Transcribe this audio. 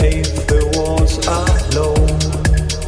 Leave the walls are low.